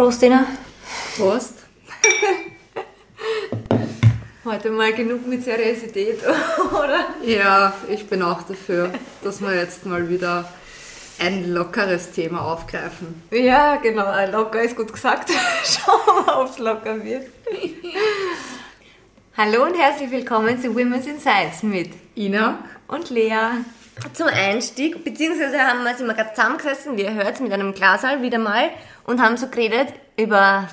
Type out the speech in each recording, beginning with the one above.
Prost, Dina. Prost. Heute mal genug mit Seriosität, oder? Ja, ich bin auch dafür, dass wir jetzt mal wieder ein lockeres Thema aufgreifen. Ja, genau, locker ist gut gesagt. Schauen wir mal, ob es locker wird. Hallo und herzlich willkommen zu Women's Insights mit Ina und Lea. Zum Einstieg, beziehungsweise haben wir, sind wir gerade zusammengesessen, wie ihr hört, mit einem Glasal wieder mal und haben so geredet über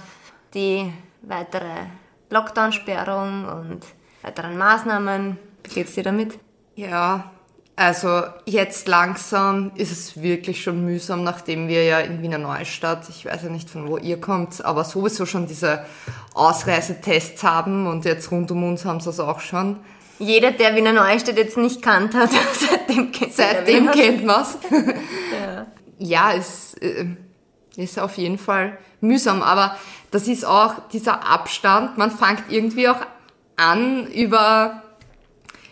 die weitere Lockdown-Sperrung und weiteren Maßnahmen. Wie geht's dir damit? Ja, also jetzt langsam ist es wirklich schon mühsam, nachdem wir ja in Wiener Neustadt, ich weiß ja nicht von wo ihr kommt, aber sowieso schon diese Ausreisetests haben und jetzt rund um uns haben sie es auch schon. Jeder, der Wiener Neustadt jetzt nicht kannt hat, seitdem kennt Seitdem kennt man's. ja, ja es äh, ist auf jeden Fall mühsam, aber das ist auch dieser Abstand. Man fängt irgendwie auch an über,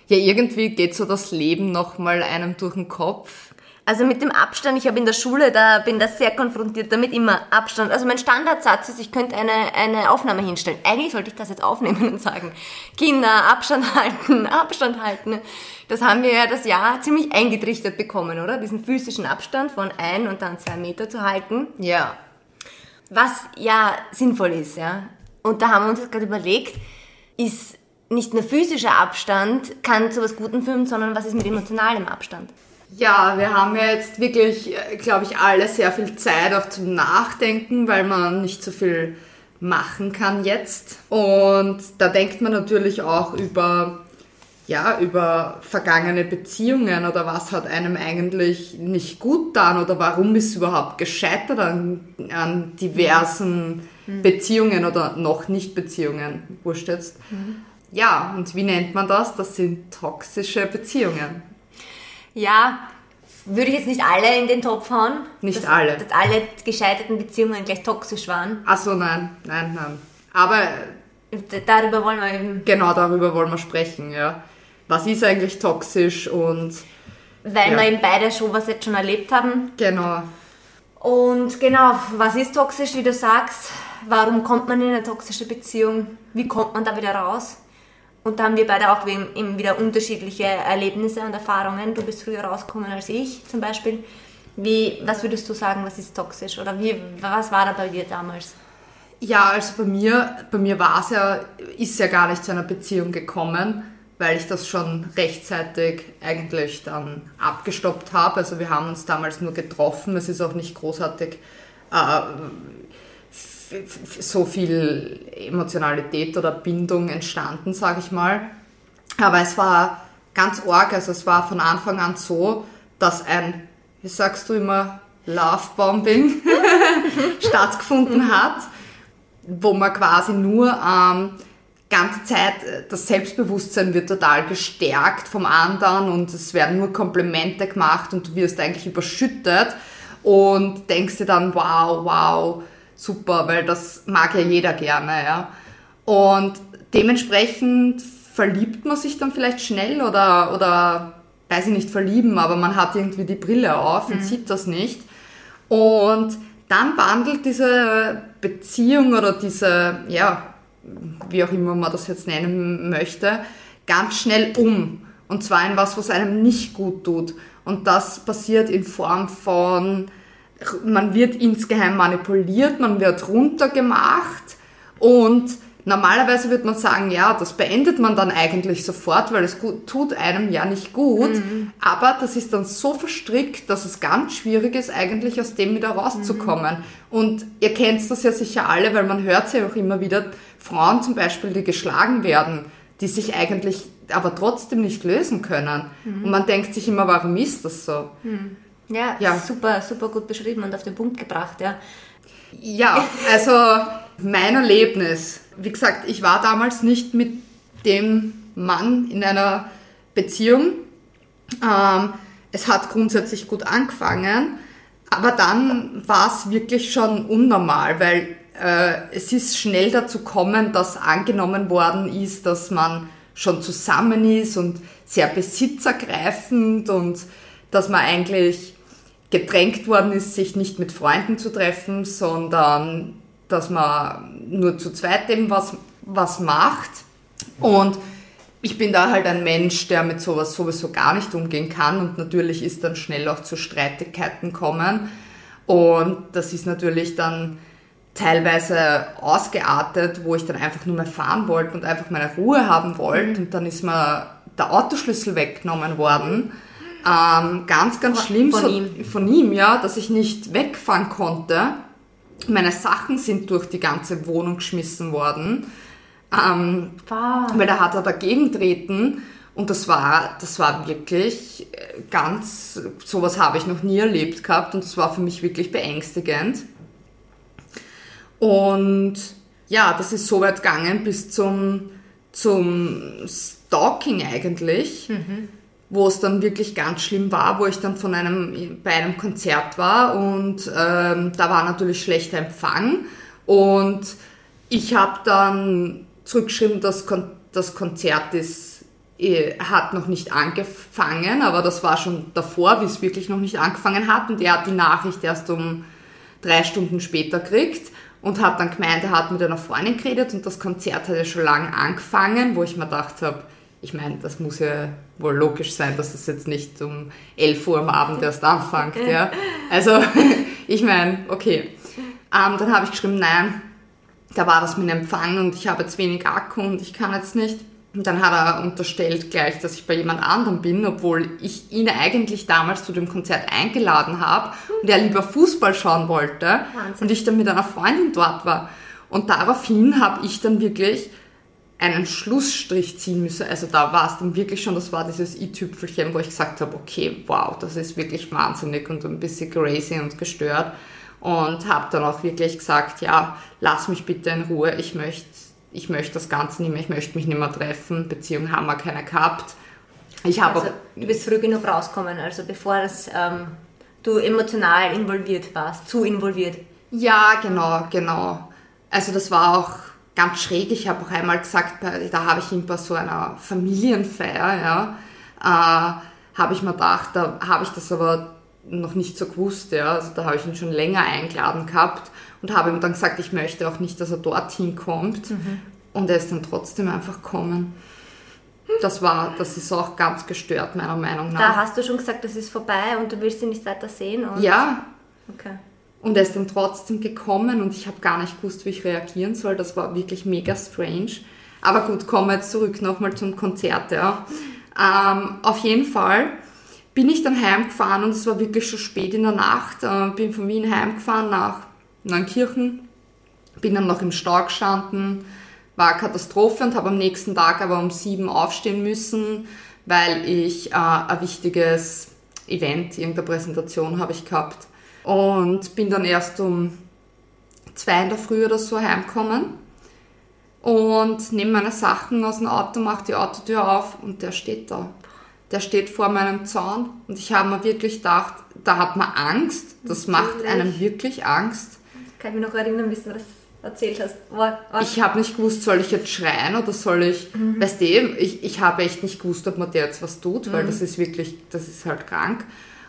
ja, irgendwie geht so das Leben nochmal einem durch den Kopf. Also mit dem Abstand, ich habe in der Schule, da bin da sehr konfrontiert damit, immer Abstand. Also mein Standardsatz ist, ich könnte eine, eine Aufnahme hinstellen. Eigentlich sollte ich das jetzt aufnehmen und sagen, Kinder, Abstand halten, Abstand halten. Das haben wir ja das Jahr ziemlich eingetrichtert bekommen, oder? Diesen physischen Abstand von ein und dann zwei Meter zu halten. Ja. Was ja sinnvoll ist, ja. Und da haben wir uns jetzt gerade überlegt, ist nicht nur physischer Abstand kann zu was Gutem führen, sondern was ist mit emotionalem Abstand? Ja, wir haben ja jetzt wirklich, äh, glaube ich, alle sehr viel Zeit auch zum Nachdenken, weil man nicht so viel machen kann jetzt. Und da denkt man natürlich auch über ja, über vergangene Beziehungen oder was hat einem eigentlich nicht gut getan oder warum ist überhaupt gescheitert an, an diversen mhm. Beziehungen oder noch nicht Beziehungen, wurscht jetzt. Mhm. Ja, und wie nennt man das? Das sind toxische Beziehungen. Ja, würde ich jetzt nicht alle in den Topf hauen? Nicht dass, alle. Dass alle gescheiterten Beziehungen gleich toxisch waren? Ach so, nein, nein, nein. Aber... Darüber wollen wir eben... Genau, darüber wollen wir sprechen, ja was ist eigentlich toxisch und. Weil ja. wir eben beide schon was jetzt schon erlebt haben. Genau. Und genau, was ist toxisch, wie du sagst? Warum kommt man in eine toxische Beziehung? Wie kommt man da wieder raus? Und da haben wir beide auch eben wieder unterschiedliche Erlebnisse und Erfahrungen. Du bist früher rausgekommen als ich zum Beispiel. Wie, was würdest du sagen, was ist toxisch? Oder wie, was war da bei dir damals? Ja, also bei mir, bei mir war es ja, ist ja gar nicht zu einer Beziehung gekommen weil ich das schon rechtzeitig eigentlich dann abgestoppt habe. Also wir haben uns damals nur getroffen, es ist auch nicht großartig äh, so viel Emotionalität oder Bindung entstanden, sage ich mal. Aber es war ganz arg, also es war von Anfang an so, dass ein, wie sagst du immer, Lovebombing stattgefunden hat, wo man quasi nur ähm, ganze Zeit, äh, das Selbstbewusstsein wird total gestärkt vom anderen und es werden nur Komplimente gemacht und du wirst eigentlich überschüttet und denkst dir dann, wow, wow, super, weil das mag ja jeder gerne, ja. Und dementsprechend verliebt man sich dann vielleicht schnell oder, oder, weiß ich nicht, verlieben, aber man hat irgendwie die Brille auf und mhm. sieht das nicht. Und dann wandelt diese Beziehung oder diese, ja, wie auch immer man das jetzt nennen möchte, ganz schnell um. Und zwar in was, was einem nicht gut tut. Und das passiert in Form von, man wird insgeheim manipuliert, man wird runtergemacht und normalerweise würde man sagen, ja, das beendet man dann eigentlich sofort, weil es gut, tut einem ja nicht gut. Mhm. Aber das ist dann so verstrickt, dass es ganz schwierig ist, eigentlich aus dem wieder rauszukommen. Mhm. Und ihr kennt das ja sicher alle, weil man hört ja auch immer wieder, Frauen zum Beispiel, die geschlagen werden, die sich eigentlich aber trotzdem nicht lösen können. Mhm. Und man denkt sich immer, warum ist das so? Mhm. Ja, ja, super, super gut beschrieben und auf den Punkt gebracht, ja. Ja, also mein Erlebnis. Wie gesagt, ich war damals nicht mit dem Mann in einer Beziehung. Ähm, es hat grundsätzlich gut angefangen, aber dann war es wirklich schon unnormal, weil äh, es ist schnell dazu kommen, dass angenommen worden ist, dass man schon zusammen ist und sehr besitzergreifend und dass man eigentlich gedrängt worden ist, sich nicht mit Freunden zu treffen, sondern dass man nur zu zweit eben was, was macht. Und ich bin da halt ein Mensch, der mit sowas sowieso gar nicht umgehen kann und natürlich ist dann schnell auch zu Streitigkeiten kommen. Und das ist natürlich dann teilweise ausgeartet, wo ich dann einfach nur mehr fahren wollte und einfach meine Ruhe haben wollte. Und dann ist mir der Autoschlüssel weggenommen worden. Ähm, ganz, ganz schlimm Von so, ihm? von ihm, ja, dass ich nicht wegfahren konnte. Meine Sachen sind durch die ganze Wohnung geschmissen worden. Ähm, Wow. weil da hat er dagegen treten und das war, das war wirklich äh, ganz, sowas habe ich noch nie erlebt gehabt und das war für mich wirklich beängstigend. Und ja, das ist so weit gegangen bis zum, zum Stalking eigentlich, wo es dann wirklich ganz schlimm war, wo ich dann von einem, bei einem Konzert war und ähm, da war natürlich schlechter Empfang. Und ich habe dann zurückgeschrieben, dass Kon das Konzert ist, eh, hat noch nicht angefangen, aber das war schon davor, wie es wirklich noch nicht angefangen hat. Und er hat die Nachricht erst um drei Stunden später gekriegt und hat dann gemeint, er hat mit einer Freundin geredet und das Konzert hat ja schon lange angefangen, wo ich mir gedacht habe, ich meine, das muss ja wohl logisch sein, dass das jetzt nicht um 11 Uhr am Abend erst anfängt, ja. Also, ich meine, okay. Ähm, dann habe ich geschrieben, nein, da war was mit dem Empfang und ich habe jetzt wenig Akku und ich kann jetzt nicht. Und dann hat er unterstellt gleich, dass ich bei jemand anderem bin, obwohl ich ihn eigentlich damals zu dem Konzert eingeladen habe und er lieber Fußball schauen wollte Wahnsinn. und ich dann mit einer Freundin dort war. Und daraufhin habe ich dann wirklich einen Schlussstrich ziehen müssen. Also da war es dann wirklich schon, das war dieses i-Tüpfelchen, wo ich gesagt habe, okay, wow, das ist wirklich wahnsinnig und ein bisschen crazy und gestört. Und habe dann auch wirklich gesagt, ja, lass mich bitte in Ruhe, ich möchte ich möchte das Ganze nicht mehr, ich möchte mich nicht mehr treffen, Beziehung haben wir keine gehabt. Ich habe Also, auch du bist früh genug rausgekommen, also bevor das, ähm, du emotional involviert warst, zu involviert. Ja, genau, genau. Also das war auch ganz schräg. Ich habe auch einmal gesagt, da habe ich ihn bei so einer Familienfeier, ja, äh, habe ich mir gedacht, da habe ich das aber noch nicht so gewusst, ja. Also da habe ich ihn schon länger eingeladen gehabt und habe ihm dann gesagt, ich möchte auch nicht, dass er dorthin kommt. Und er ist dann trotzdem einfach gekommen. Das war, das ist auch ganz gestört, meiner Meinung nach. Da hast du schon gesagt, das ist vorbei und du willst ihn nicht weiter sehen. Ja, Okay. Und er ist dann trotzdem gekommen und ich habe gar nicht gewusst, wie ich reagieren soll. Das war wirklich mega strange. Aber gut, kommen wir jetzt zurück nochmal zum Konzert. Ja. Ähm, auf jeden Fall bin ich dann heimgefahren und es war wirklich schon spät in der Nacht. Äh, bin von Wien heimgefahren nach Neunkirchen. Bin dann noch im Stau gestanden. War Katastrophe und habe am nächsten Tag aber um sieben aufstehen müssen, weil ich äh, ein wichtiges Event, irgendeine Präsentation habe ich gehabt. Und bin dann erst um zwei in der Früh oder so heimgekommen und nehme meine Sachen aus dem Auto, mache die Autotür auf und der steht da. Der steht vor meinem Zaun und ich habe mir wirklich gedacht, da hat man Angst. Das macht Natürlich. einem wirklich Angst. Kann ich mich noch erinnern, wie du das erzählt hast. War, war, Ich habe nicht gewusst, soll ich jetzt schreien oder soll ich, weißt du, ich, ich habe echt nicht gewusst, ob man der jetzt was tut, weil das ist wirklich, das ist halt krank.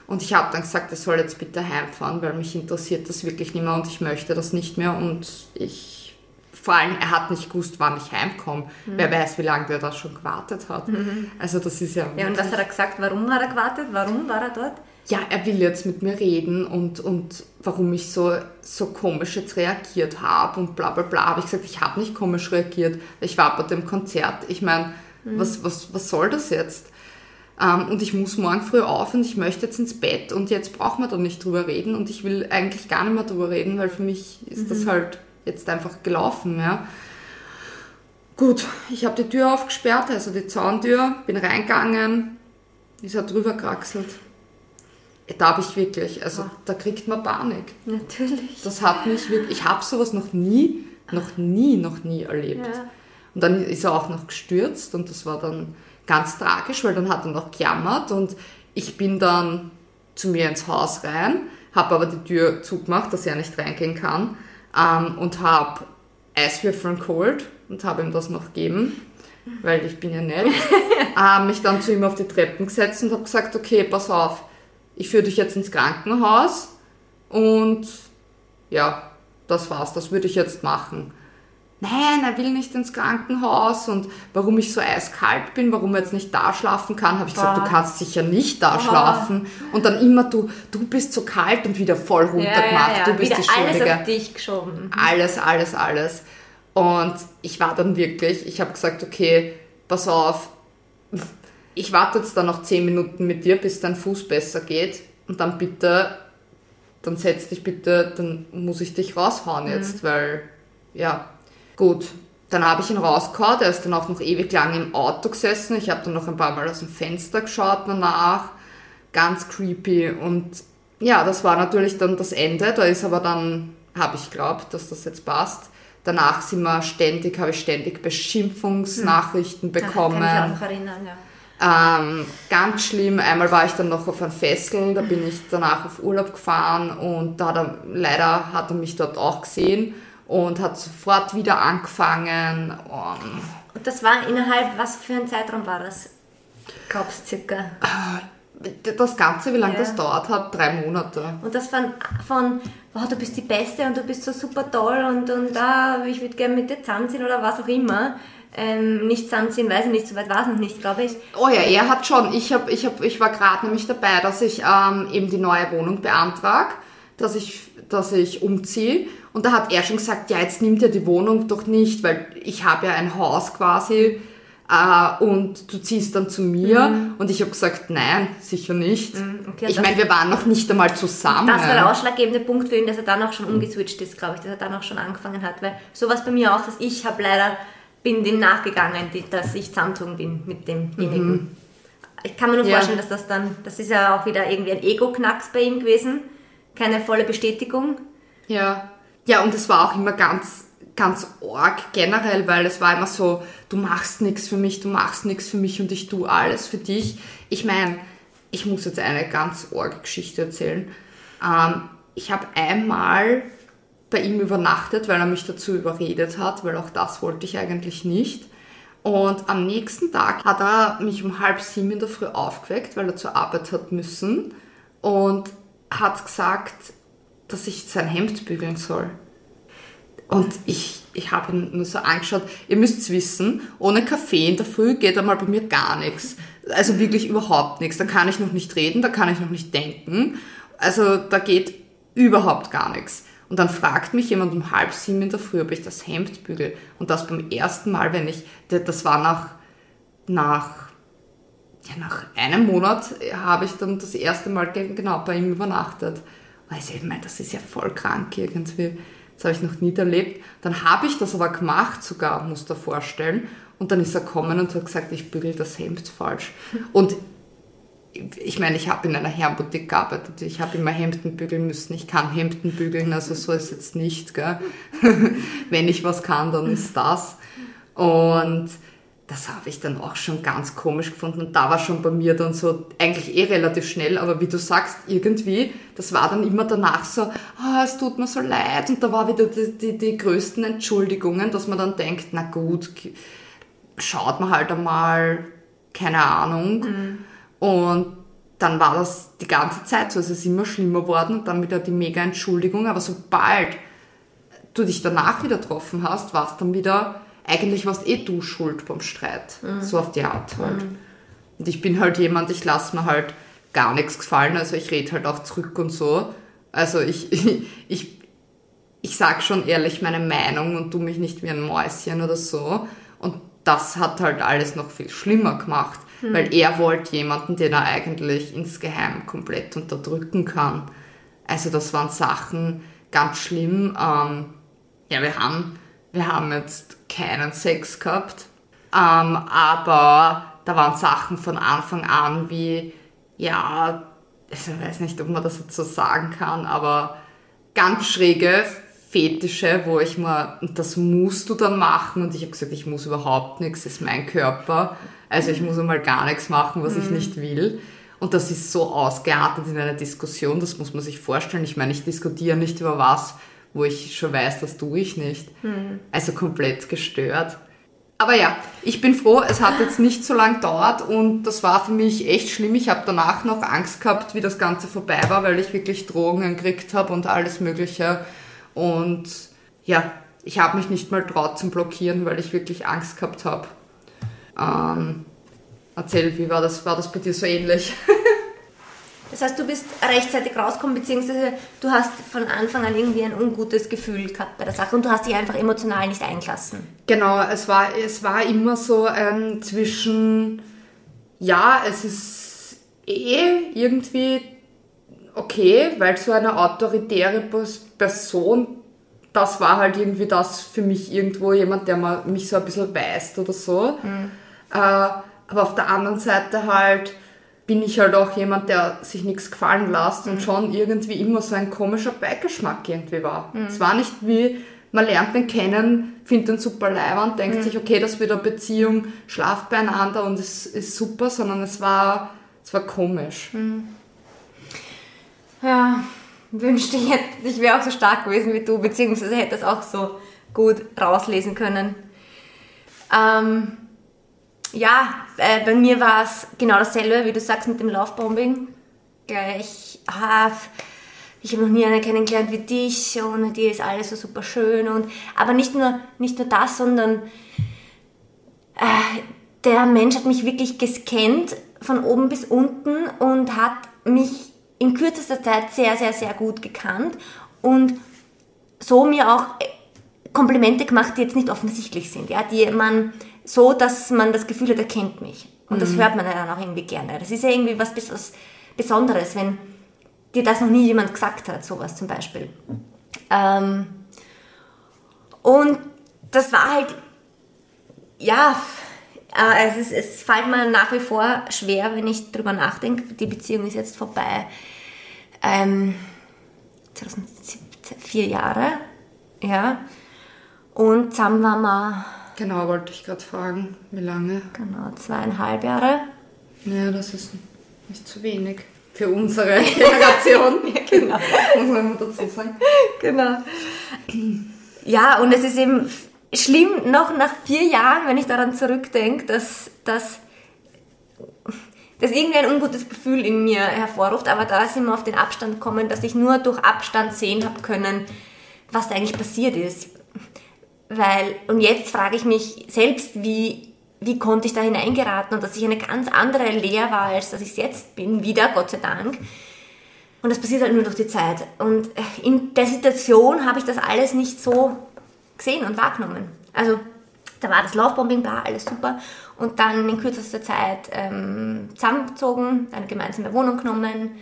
Und ich habe dann gesagt, er soll jetzt bitte heimfahren, weil mich interessiert das wirklich nicht mehr und ich möchte das nicht mehr und ich, vor allem, er hat nicht gewusst, wann ich heimkomme. Wer weiß, wie lange der da schon gewartet hat. Also das ist ja... ja, und was hat er gesagt? Warum hat er gewartet? Warum war er dort? ja, er will jetzt mit mir reden und, und warum ich so, so komisch jetzt reagiert habe und bla bla bla. Habe ich gesagt, ich habe nicht komisch reagiert. Ich war bei dem Konzert. Ich meine, was, was, was soll das jetzt? Ähm, und ich muss morgen früh auf und ich möchte jetzt ins Bett und jetzt braucht man da nicht drüber reden und ich will eigentlich gar nicht mehr drüber reden, weil für mich ist das halt jetzt einfach gelaufen, ja. Gut, ich habe die Tür aufgesperrt, also die Zauntür, bin reingegangen, ist er drüber kraxelt. Da habe ich wirklich, also Ah. da kriegt man Panik. Natürlich. Das hat mich wirklich, ich habe sowas noch nie, noch nie, noch nie erlebt. Ja. Und dann ist er auch noch gestürzt und das war dann ganz tragisch, weil dann hat er noch gejammert und ich bin dann zu mir ins Haus rein, habe aber die Tür zugemacht, dass er nicht reingehen kann ähm, und habe Eiswürfeln geholt und habe ihm das noch gegeben, weil ich bin ja nett. ähm, mich dann zu ihm auf die Treppen gesetzt und habe gesagt, okay, pass auf, ich führe dich jetzt ins Krankenhaus und ja, das war's, das würde ich jetzt machen. Nein, er will nicht ins Krankenhaus und warum ich so eiskalt bin, warum er jetzt nicht da schlafen kann, habe ich gesagt, du kannst sicher nicht da Boah. schlafen. Und dann immer du, du bist so kalt und wieder voll runtergemacht, du bist Wieder die Schuldige alles auf dich geschoben. alles, alles, alles. Und ich war dann wirklich, ich habe gesagt, okay, pass auf, ich warte jetzt dann noch 10 Minuten mit dir, bis dein Fuß besser geht. Und dann bitte, dann setz dich bitte, dann muss ich dich raushauen jetzt, weil, ja, gut. Dann habe ich ihn rausgehauen, er ist dann auch noch ewig lang im Auto gesessen. Ich habe dann noch ein paar Mal aus dem Fenster geschaut danach. Ganz creepy. Und ja, das war natürlich dann das Ende. Da ist aber dann, habe ich glaubt, dass das jetzt passt. Danach sind wir ständig, habe ich ständig Beschimpfungsnachrichten bekommen. Kann ich auch erinnern, ja. Ähm, ganz schlimm. Einmal war ich dann noch auf ein Festival, da bin ich danach auf Urlaub gefahren und da hat er, leider hat er mich dort auch gesehen und hat sofort wieder angefangen. Und Und das war innerhalb, was für ein Zeitraum war das? Glaubst circa. das Ganze, wie lange Ja. das dauert hat, drei Monate. Und das von, von wow, du bist die Beste und du bist so super toll und, und ah, ich würde gerne mit dir zusammenziehen oder was auch immer. Ähm, nicht zusammenziehen, weiß ich nicht, so weit war es noch nicht, glaube ich. Oh ja, er hat schon. Ich, hab, ich, hab, ich war gerade nämlich dabei, dass ich ähm, eben die neue Wohnung beantrag, dass ich, dass ich umziehe. Und da hat er schon gesagt, ja, jetzt nimmt er die Wohnung doch nicht, weil ich habe ja ein Haus quasi äh, und du ziehst dann zu mir. Und ich habe gesagt, nein, sicher nicht. Mhm. okay, ich meine, wir waren noch nicht einmal zusammen. Das war der ausschlaggebende Punkt für ihn, dass er dann auch schon umgeswitcht ist, glaube ich, dass er dann auch schon angefangen hat. Weil sowas bei mir auch, dass ich habe leider, bin dem nachgegangen, dass ich zusammengezogen bin mit demjenigen. Ich kann mir nur Ja. vorstellen, dass das dann, das ist ja auch wieder irgendwie ein Ego-Knacks bei ihm gewesen. Keine volle Bestätigung. Ja. Ja, und es war auch immer ganz, ganz arg generell, weil es war immer so, du machst nichts für mich, du machst nichts für mich und ich tue alles für dich. Ich meine, ich muss jetzt eine ganz arge Geschichte erzählen. Ähm, ich habe einmal bei ihm übernachtet, weil er mich dazu überredet hat, weil auch das wollte ich eigentlich nicht. Und am nächsten Tag hat er mich um halb sieben in der Früh aufgeweckt, weil er zur Arbeit hat müssen und hat gesagt, dass ich sein Hemd bügeln soll. Und ich, ich habe ihn nur so angeschaut. Ihr müsst wissen, ohne Kaffee in der Früh geht einmal bei mir gar nichts. Also wirklich überhaupt nichts. Da kann ich noch nicht reden, da kann ich noch nicht denken. Also da geht überhaupt gar nichts. Und dann fragt mich jemand um halb sieben in der Früh, ob ich das Hemd bügel. Und das beim ersten Mal, wenn ich, das war nach, nach, ja, nach einem Monat habe ich dann das erste Mal ge- genau bei ihm übernachtet. Also ich meine, das ist ja voll krank irgendwie. Das habe ich noch nie erlebt. Dann habe ich das aber gemacht, sogar, musst du dir vorstellen. Und dann ist er gekommen und hat gesagt, ich bügel das Hemd falsch. Und ich meine, ich habe in einer Herrenboutique gearbeitet. Ich habe immer Hemden bügeln müssen. Ich kann Hemden bügeln, also so ist jetzt nicht. Gell? Wenn ich was kann, dann ist das. Und das habe ich dann auch schon ganz komisch gefunden. Und da war schon bei mir dann so, eigentlich eh relativ schnell, aber wie du sagst, irgendwie, das war dann immer danach so, ah, es tut mir so leid. Und da war wieder die, die, die größten Entschuldigungen, dass man dann denkt, na gut, schaut man halt einmal, keine Ahnung. Und dann war das die ganze Zeit so. Also es ist immer schlimmer geworden und dann wieder die mega Entschuldigung. Aber sobald du dich danach wieder getroffen hast, war es dann wieder, eigentlich warst eh du schuld beim Streit. So auf die Art halt. Und ich bin halt jemand, ich lasse mir halt gar nichts gefallen. Also ich rede halt auch zurück und so. Also ich, ich, ich, ich sag schon ehrlich meine Meinung und tu mich nicht wie ein Mäuschen oder so. Und das hat halt alles noch viel schlimmer gemacht, weil er wollte jemanden, den er eigentlich insgeheim komplett unterdrücken kann. Also das waren Sachen ganz schlimm. Ähm, ja, wir haben, wir haben jetzt keinen Sex gehabt, ähm, aber da waren Sachen von Anfang an wie, ja, also ich weiß nicht, ob man das jetzt so sagen kann, aber ganz schräge Fetische, wo ich mal, und das musst du dann machen, und ich habe gesagt, ich muss überhaupt nichts, das ist mein Körper, also ich muss einmal gar nichts machen, was ich nicht will. Und das ist so ausgeartet in einer Diskussion, das muss man sich vorstellen. Ich meine, ich diskutiere nicht über was, wo ich schon weiß, das tue ich nicht. Also komplett gestört. Aber ja, ich bin froh, es hat jetzt nicht so lang gedauert und das war für mich echt schlimm. Ich habe danach noch Angst gehabt, wie das Ganze vorbei war, weil ich wirklich Drogen gekriegt habe und alles Mögliche. Und ja, ich habe mich nicht mal traut zum Blockieren, weil ich wirklich Angst gehabt habe. Ähm, erzähl, wie war das? War das bei dir so ähnlich? Das heißt, du bist rechtzeitig rausgekommen, beziehungsweise du hast von Anfang an irgendwie ein ungutes Gefühl gehabt bei der Sache und du hast dich einfach emotional nicht eingelassen. Genau, es war, es war immer so ein zwischen, ja, es ist eh irgendwie okay, weil so eine autoritäre Person, das war halt irgendwie das für mich irgendwo jemand, der mich so ein bisschen weist oder so. Mhm. Äh, aber auf der anderen Seite halt bin ich halt auch jemand, der sich nichts gefallen lässt mhm. und schon irgendwie immer so ein komischer Beigeschmack irgendwie war. Mhm. Es war nicht wie, man lernt den kennen, findet den super und denkt mhm. sich, okay, das wird eine Beziehung, schlaft beieinander und es ist super, sondern es war, es war komisch. Mhm. Ja, wünschte ich, ich wäre auch so stark gewesen wie du, beziehungsweise hätte das auch so gut rauslesen können. Ähm, ja, äh, bei mir war es genau dasselbe, wie du sagst, mit dem Lovebombing. Gleich, ah, ich habe noch nie eine kennengelernt wie dich und dir ist alles so super schön. Und, aber nicht nur, nicht nur das, sondern äh, der Mensch hat mich wirklich gescannt von oben bis unten und hat mich in kürzester Zeit sehr, sehr, sehr gut gekannt und so mir auch äh, Komplimente gemacht, die jetzt nicht offensichtlich sind, ja, die man so, dass man das Gefühl hat, er kennt mich. Und mhm. das hört man dann auch irgendwie gerne. Das ist ja irgendwie was, Besonderes, wenn dir das noch nie jemand gesagt hat, sowas zum Beispiel. Ähm, und das war halt, ja, äh, es, ist, es fällt mir nach wie vor schwer, wenn ich drüber nachdenke. Die Beziehung ist jetzt vorbei. Ähm, 2017, vier Jahre, ja. Und zusammen waren wir Genau, wollte ich gerade fragen, wie lange? Genau, zweieinhalb Jahre. Ja, das ist nicht zu wenig für unsere Generation. ja, genau. Muss man dazu sagen. Genau. Ja, und es ist eben schlimm, noch nach vier Jahren, wenn ich daran zurückdenke, dass, dass, dass irgendwie ein ungutes Gefühl in mir hervorruft. Aber da sind wir auf den Abstand gekommen, dass ich nur durch Abstand sehen habe können, was da eigentlich passiert ist. Weil, und jetzt frage ich mich selbst, wie, wie konnte ich da hineingeraten und dass ich eine ganz andere Lehr war, als dass ich es jetzt bin, wieder, Gott sei Dank. Und das passiert halt nur durch die Zeit. Und in der Situation habe ich das alles nicht so gesehen und wahrgenommen. Also da war das Lovebombing, bla, alles super. Und dann in kürzester Zeit ähm, zusammengezogen, eine gemeinsame Wohnung genommen.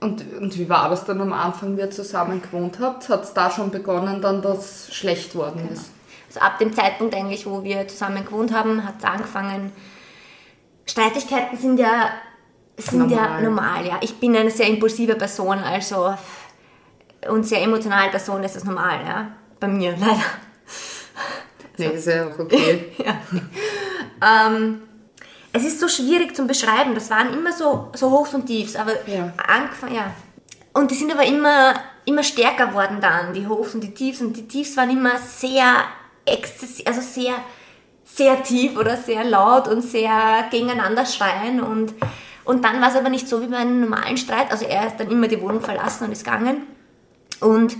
Und, und wie war das dann am Anfang, wie ihr zusammen gewohnt habt? Hat es da schon begonnen, dann, dass schlecht worden genau. ist? Also ab dem Zeitpunkt eigentlich, wo wir zusammen gewohnt haben, hat es angefangen. Streitigkeiten sind ja sind normal. ja normal, ja. Ich bin eine sehr impulsive Person, also und sehr emotionale Person, das ist normal, ja. Bei mir, leider. Nee, ist ja auch okay. ja. Ähm, es ist so schwierig zu beschreiben. Das waren immer so, so Hochs und Tiefs, aber ja. angefangen, ja. Und die sind aber immer, immer stärker worden dann, die Hochs und die Tiefs. Und die Tiefs waren immer sehr exzessiv, also sehr, sehr tief oder sehr laut und sehr gegeneinander schreien. Und, und dann war es aber nicht so wie bei einem normalen Streit. Also er ist dann immer die Wohnung verlassen und ist gegangen. Und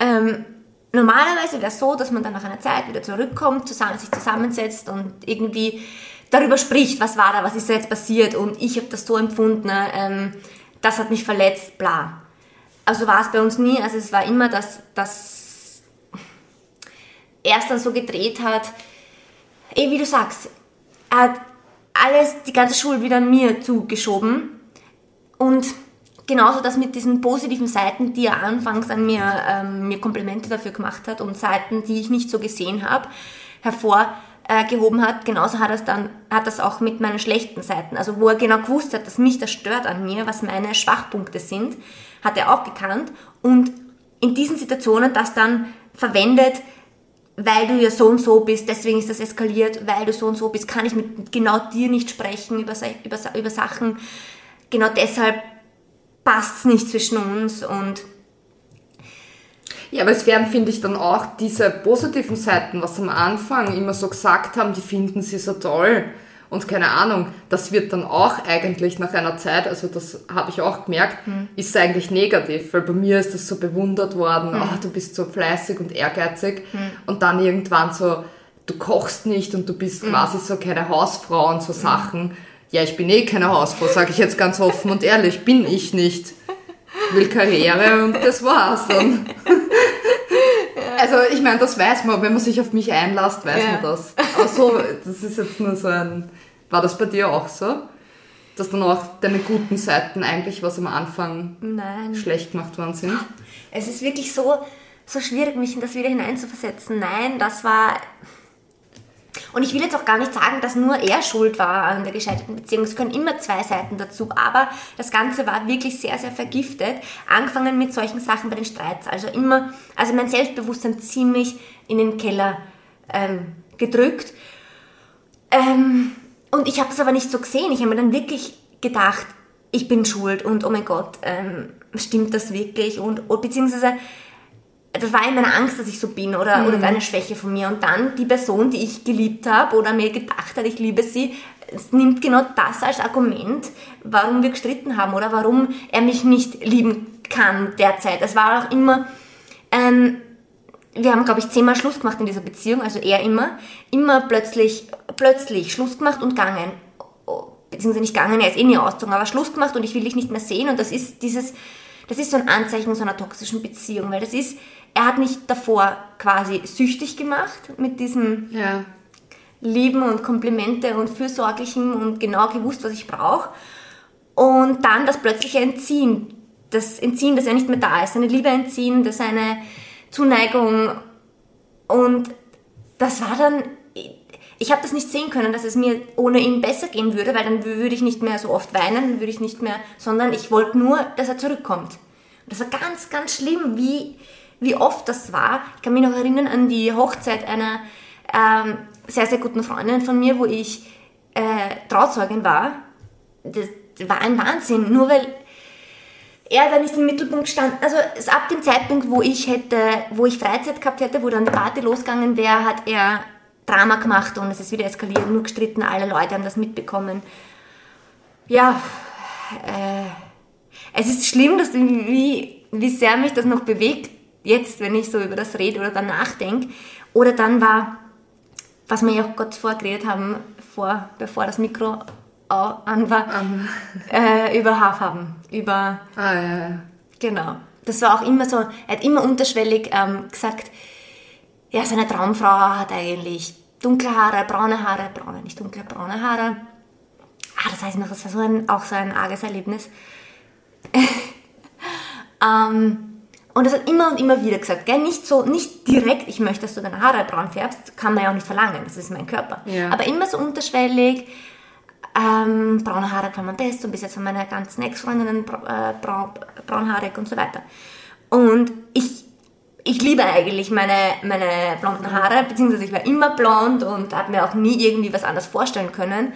ähm, normalerweise wäre es so, dass man dann nach einer Zeit wieder zurückkommt, zusammen, sich zusammensetzt und irgendwie darüber spricht, was war da, was ist da jetzt passiert und ich habe das so empfunden, ne, ähm, das hat mich verletzt, bla. Also war es bei uns nie, also es war immer, dass, dass er es dann so gedreht hat, eh wie du sagst, er hat alles, die ganze Schuld wieder an mir zugeschoben und genauso das mit diesen positiven Seiten, die er anfangs an mir, ähm, mir Komplimente dafür gemacht hat und Seiten, die ich nicht so gesehen habe, hervor äh, gehoben hat, genauso hat er es dann, hat das auch mit meinen schlechten Seiten, also wo er genau gewusst hat, dass mich das stört an mir, was meine Schwachpunkte sind, hat er auch gekannt. Und in diesen Situationen das dann verwendet, weil du ja so und so bist, deswegen ist das eskaliert, weil du so und so bist, kann ich mit genau dir nicht sprechen über, über, über Sachen, genau deshalb passt es nicht zwischen uns und ja, aber es werden, finde ich, dann auch diese positiven Seiten, was am Anfang immer so gesagt haben, die finden sie so toll. Und keine Ahnung, das wird dann auch eigentlich nach einer Zeit, also das habe ich auch gemerkt, Hm. ist eigentlich negativ, weil bei mir ist das so bewundert worden, Hm. oh, du bist so fleißig und ehrgeizig und dann irgendwann so, du kochst nicht und du bist quasi so keine Hausfrau und so Sachen. Ja, ich bin eh keine Hausfrau, sage ich jetzt ganz offen und ehrlich, bin ich nicht. Will Karriere und das war's dann. Also ich meine, das weiß man, wenn man sich auf mich einlässt, weiß Ja. man das. Aber so, das ist jetzt nur so ein... War das bei dir auch so? Dass dann auch deine guten Seiten eigentlich, was am Anfang Nein. schlecht gemacht worden sind? Es ist wirklich so, so schwierig, mich in das wieder hineinzuversetzen. Nein, das war. Und ich will jetzt auch gar nicht sagen, dass nur er schuld war an der gescheiterten Beziehung. Es können immer zwei Seiten dazu. Aber das Ganze war wirklich sehr, sehr vergiftet. Angefangen mit solchen Sachen bei den Streits. Also immer, also mein Selbstbewusstsein ziemlich in den Keller ähm, gedrückt. Ähm, und ich habe das aber nicht so gesehen. Ich habe mir dann wirklich gedacht, ich bin schuld und oh mein Gott, ähm, stimmt das wirklich? Und, und beziehungsweise, das war immer eine Angst, dass ich so bin oder, oder eine Schwäche von mir. Und dann die Person, die ich geliebt habe oder mir gedacht hat, ich liebe sie, nimmt genau das als Argument, warum wir gestritten haben oder warum er mich nicht lieben kann derzeit. Es war auch immer, ähm, wir haben, glaube ich, zehnmal Schluss gemacht in dieser Beziehung, also er immer, immer plötzlich, plötzlich Schluss gemacht und gegangen. Beziehungsweise nicht gegangen, er ist eh nie ausgezogen, aber Schluss gemacht und ich will dich nicht mehr sehen und das ist dieses, das ist so ein Anzeichen so einer toxischen Beziehung, weil das ist, er hat mich davor quasi süchtig gemacht mit diesem Ja. Lieben und Komplimente und Fürsorglichen und genau gewusst, was ich brauche. Und dann das plötzliche Entziehen. Das Entziehen, dass er nicht mehr da ist. Seine Liebe entziehen, seine Zuneigung. Und das war dann. Ich habe das nicht sehen können, dass es mir ohne ihn besser gehen würde, weil dann würde ich nicht mehr so oft weinen, würde ich nicht mehr, sondern ich wollte nur, dass er zurückkommt. Und das war ganz, ganz schlimm, wie, wie oft das war. Ich kann mich noch erinnern an die Hochzeit einer ähm, sehr, sehr guten Freundin von mir, wo ich äh, Trauzeugin war. Das war ein Wahnsinn, nur weil er da nicht im Mittelpunkt stand. Also ab dem Zeitpunkt, wo ich hätte, wo ich Freizeit gehabt hätte, wo dann die Party losgegangen wäre, hat er Drama gemacht und es ist wieder eskaliert, nur gestritten, alle Leute haben das mitbekommen. Ja, äh, es ist schlimm, dass, wie, wie sehr mich das noch bewegt, jetzt, wenn ich so über das rede oder danach denke. Oder dann war, was wir ja auch Gott vorgeredet haben, vor, bevor das Mikro an war, äh, über Haarfarben, über, Ah, ja, ja. genau. Das war auch immer so, er hat immer unterschwellig ähm, gesagt, ja, seine Traumfrau hat eigentlich dunkle Haare, braune Haare, braune, nicht dunkle, braune Haare. Ah, das ich noch, das war so ein, auch so ein arges Erlebnis. ähm, und das hat immer und immer wieder gesagt, gell? Nicht so, nicht direkt, ich möchte, dass du deine Haare braun färbst, kann man ja auch nicht verlangen, das ist mein Körper. Ja. Aber immer so unterschwellig, ähm, braune Haare kann man das und bis jetzt haben meine ganzen Ex-Freundinnen äh, braun, braunhaarig und so weiter. Und ich, ich liebe eigentlich meine, meine blonden Haare, beziehungsweise ich war immer blond und habe mir auch nie irgendwie was anderes vorstellen können.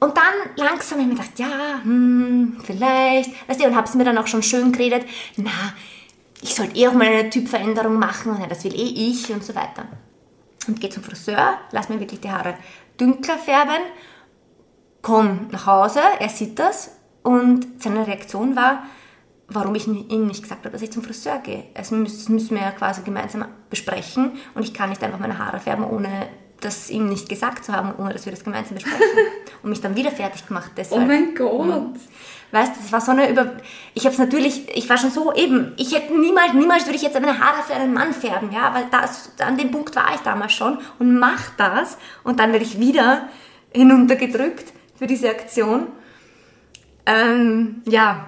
Und dann langsam habe ich mir gedacht, ja, hm, vielleicht, weißt du, und habe es mir dann auch schon schön geredet, na, ich sollte eh auch mal eine Typveränderung machen und ja, das will eh ich und so weiter. Und gehe zum Friseur, lass mir wirklich die Haare dunkler färben, komm nach Hause, er sieht das und seine Reaktion war, warum ich ihm nicht gesagt habe, dass ich zum Friseur gehe. Also müssen, das müssen wir ja quasi gemeinsam besprechen und ich kann nicht einfach meine Haare färben, ohne das ihm nicht gesagt zu haben, ohne dass wir das gemeinsam besprechen. und mich dann wieder fertig gemacht Oh deshalb. mein Gott. Weißt du, das war so eine Über... Ich habe es natürlich... Ich war schon so eben... Ich hätte niemals, niemals würde ich jetzt meine Haare für einen Mann färben, ja, weil das, an dem Punkt war ich damals schon und mach das und dann werde ich wieder hinuntergedrückt für diese Aktion. Ähm, ja,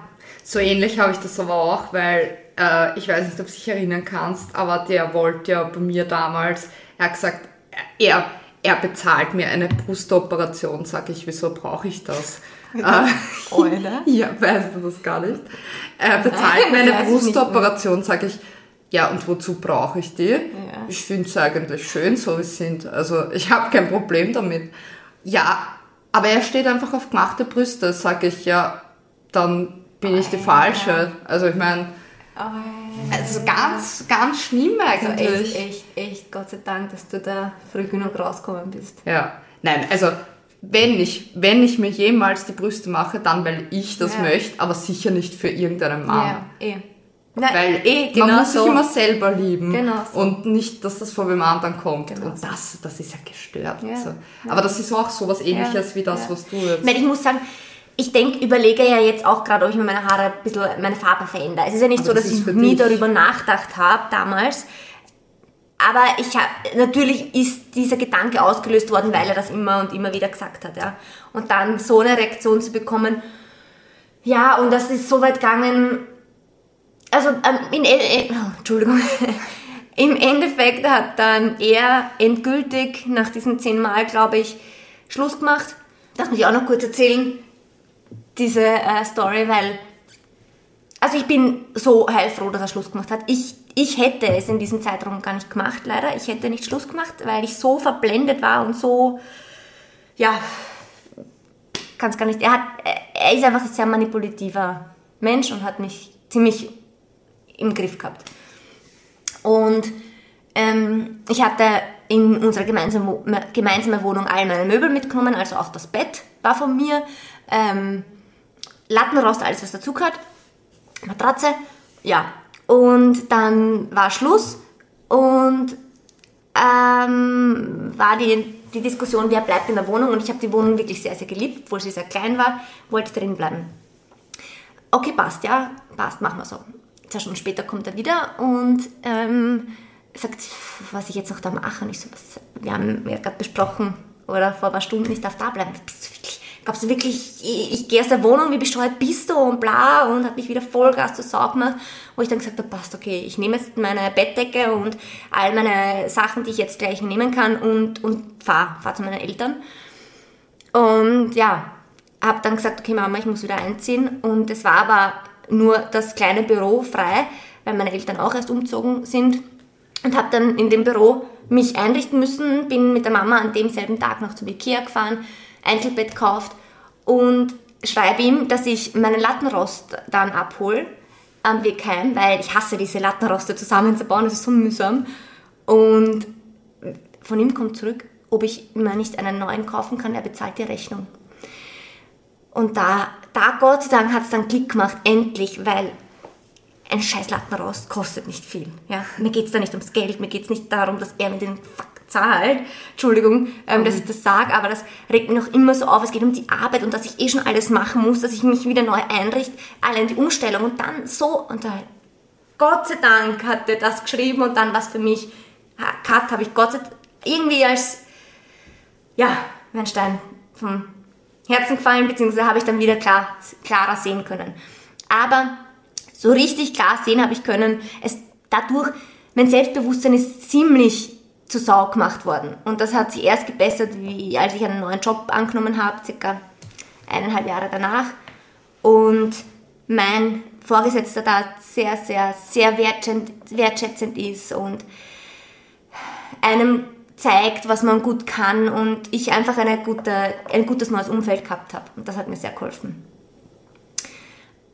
So ähnlich habe ich das aber auch, weil äh, ich weiß nicht, ob du dich erinnern kannst, aber der wollte ja bei mir damals, er hat gesagt, er, er bezahlt mir eine Brustoperation. Sag ich, wieso brauche ich das? äh, Oder? ja, weißt du das gar nicht? Er bezahlt mir eine. Brustoperation, sag ich, ja, und wozu brauche ich die? Ich finde es eigentlich schön, so wie es sind. Also ich habe kein Problem damit. Ja, aber er steht einfach auf gemachte Brüste, sag ich, ja, dann bin ich die Falsche. Also ich meine, also ganz, ganz schlimm Also eigentlich. echt, echt, echt, Gott sei Dank, dass du da früh genug rausgekommen bist. Ja, nein, also wenn ich, wenn ich mir jemals die Brüste mache, dann weil ich das Ja. möchte, aber sicher nicht für irgendeinen Mann. Ja, eh. Na, Weil eh, genau man muss so. sich immer selber lieben Genau so. und nicht, dass das von wem anderen kommt. Genau und das, das ist ja gestört. Ja. So. Aber das ist auch so was ähnliches wie das, was du jetzt... Ich muss sagen, ich denke, überlege ja jetzt auch gerade, ob ich mir meine Haare ein bisschen, meine Farbe verändere. Es ist ja nicht Aber so, das dass ich nie dich. darüber nachgedacht habe damals. Aber ich habe, natürlich ist dieser Gedanke ausgelöst worden, weil er das immer und immer wieder gesagt hat, ja. Und dann so eine Reaktion zu bekommen, ja, und das ist so weit gegangen, also, ähm, in, äh, oh, Entschuldigung, im Endeffekt hat dann er endgültig nach diesen zehn Mal, glaube ich, Schluss gemacht. Das muss ich auch noch kurz erzählen, diese äh, Story, weil, also ich bin so heilfroh, dass er Schluss gemacht hat. Ich, ich hätte es in diesem Zeitraum gar nicht gemacht, leider. Ich hätte nicht Schluss gemacht, weil ich so verblendet war und so, ja, kann gar nicht. Er, hat, er ist einfach ein sehr manipulativer Mensch und hat mich ziemlich im Griff gehabt. Und ähm, ich hatte in unserer gemeinsamen, gemeinsamen Wohnung all meine Möbel mitgenommen, also auch das Bett war von mir, ähm, Lattenrost, alles was dazugehört, Matratze, ja. Und dann war Schluss und ähm, war die, die Diskussion, wer bleibt in der Wohnung und ich habe die Wohnung wirklich sehr, sehr geliebt, obwohl sie sehr klein war, wollte drin bleiben. Okay, passt, ja, passt, machen wir so. Zwei Stunden später kommt er wieder und ähm, sagt, was ich jetzt noch da mache. Und ich so, was, wir haben ja gerade besprochen, oder vor ein paar Stunden, ich darf da bleiben. Bist du glaubst du wirklich, ich, ich gehe aus der Wohnung, wie bescheuert bist du und bla und hat mich wieder Vollgas zur Sau gemacht, wo ich dann gesagt habe, passt, okay, ich nehme jetzt meine Bettdecke und all meine Sachen, die ich jetzt gleich nehmen kann und, und fahr, fahr zu meinen Eltern. Und ja, habe dann gesagt, okay Mama, ich muss wieder einziehen. Und es war aber nur das kleine Büro frei, weil meine Eltern auch erst umgezogen sind. Und habe dann in dem Büro mich einrichten müssen, bin mit der Mama an demselben Tag noch zum Ikea gefahren, Einzelbett gekauft und schreibe ihm, dass ich meinen Lattenrost dann abhole am Weg heim, weil ich hasse diese Lattenroste zusammenzubauen, das ist so mühsam. Und von ihm kommt zurück, ob ich mir nicht einen neuen kaufen kann, er bezahlt die Rechnung. Und da, da Gott sei Dank hat es dann Klick gemacht, endlich, weil ein scheiß Lattenrost kostet nicht viel. Ja? Mir geht es da nicht ums Geld, mir geht es nicht darum, dass er mir den zahlt. Entschuldigung, ähm, dass ich das sage, aber das regt mich noch immer so auf. Es geht um die Arbeit und dass ich eh schon alles machen muss, dass ich mich wieder neu einrichte, allein die Umstellung und dann so und da Gott sei Dank hat er das geschrieben und dann was für mich, Cut habe ich Gott sei Dank irgendwie als, ja, wie ein Stein vom Herzen gefallen, beziehungsweise habe ich dann wieder klar, klarer sehen können. Aber so richtig klar sehen habe ich können, es dadurch, mein Selbstbewusstsein ist ziemlich zu Sau gemacht worden. Und das hat sich erst gebessert, wie, als ich einen neuen Job angenommen habe, circa eineinhalb Jahre danach. Und mein Vorgesetzter da sehr, sehr, sehr wertschätzend, wertschätzend ist und einem zeigt, was man gut kann und ich einfach eine gute, ein gutes neues Umfeld gehabt habe. Und das hat mir sehr geholfen.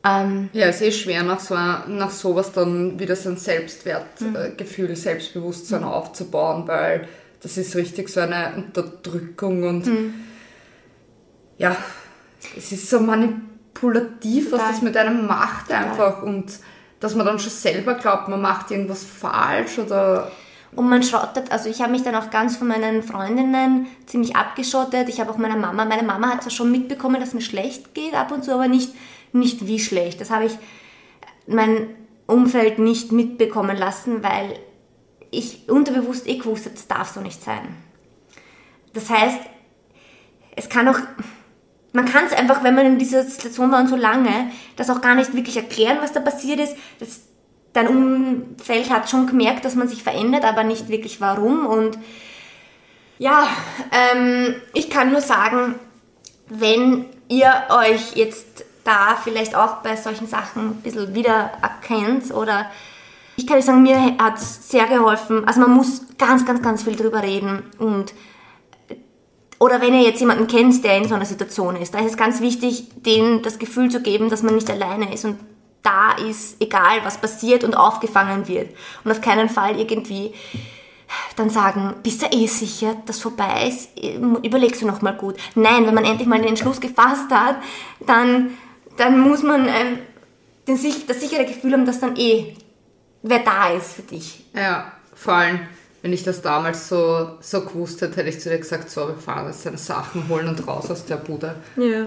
Ähm, Ja, es ist schwer, nach, so, nach sowas dann wieder sein Selbstwertgefühl, Selbstbewusstsein aufzubauen, weil das ist richtig so eine Unterdrückung und ja, es ist so manipulativ, was Total. das mit einem macht einfach und dass man dann schon selber glaubt, man macht irgendwas falsch oder Und man schrottet, also ich habe mich dann auch ganz von meinen Freundinnen ziemlich abgeschottet. Ich habe auch meiner Mama, meine Mama hat zwar schon mitbekommen, dass mir schlecht geht ab und zu, aber nicht, nicht wie schlecht. Das habe ich mein Umfeld nicht mitbekommen lassen, weil ich unterbewusst eh gewusst habe, das darf so nicht sein. Das heißt, es kann auch, man kann es einfach, wenn man in dieser Situation war und so lange, das auch gar nicht wirklich erklären, was da passiert ist. Das, dein Umfeld hat schon gemerkt, dass man sich verändert, aber nicht wirklich warum. Und ja, ähm, ich kann nur sagen, wenn ihr euch jetzt da vielleicht auch bei solchen Sachen ein bisschen wiedererkennt oder ich kann euch sagen, mir hat es sehr geholfen. Also man muss ganz, ganz, ganz viel drüber reden und oder wenn ihr jetzt jemanden kennt, der in so einer Situation ist, da ist es ganz wichtig, denen das Gefühl zu geben, dass man nicht alleine ist und da ist, egal was passiert und aufgefangen wird. Und auf keinen Fall irgendwie dann sagen, bist du eh sicher, dass vorbei ist? Überlegst du nochmal gut. Nein, wenn man endlich mal den Entschluss gefasst hat, dann, dann muss man ähm, den, das sichere Gefühl haben, dass dann eh wer da ist für dich. Ja, vor allem, wenn ich das damals so, so gewusst hätte, hätte ich zu dir gesagt, so, wir fahren jetzt seine Sachen holen und raus aus der Bude. Ja.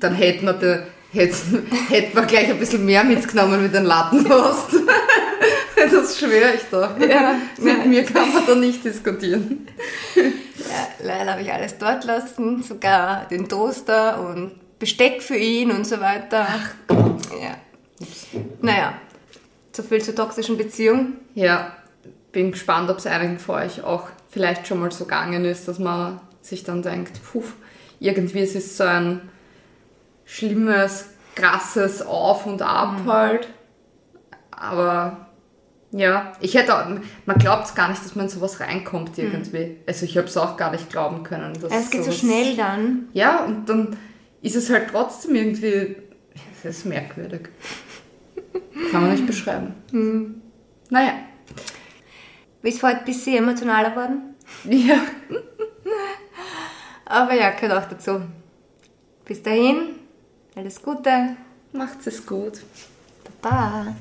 Dann hätten wir, de, hätten, hätten wir gleich ein bisschen mehr mitgenommen mit den Lattenrost. das schwöre ich da. Ja. Mit Ja. mir kann man da nicht diskutieren. Ja, leider habe ich alles dort lassen, sogar den Toaster und Besteck für ihn und so weiter. Ja. Naja, so viel zur toxischen Beziehung. Ja, bin gespannt, ob es einigen von euch auch vielleicht schon mal so gegangen ist, dass man sich dann denkt, puh, irgendwie es ist so ein schlimmes, krasses Auf und Ab halt. Aber ja, ich hätte auch, man glaubt es gar nicht, dass man in sowas reinkommt irgendwie. Also ich habe es auch gar nicht glauben können. Dass es geht so schnell dann. Ja, und dann ist es halt trotzdem irgendwie, es ist merkwürdig. Kann man nicht beschreiben. Naja. Ist heute ein bisschen emotionaler geworden. Ja. Aber ja, gehört auch dazu. Bis dahin, alles Gute. Macht's es gut. Baba.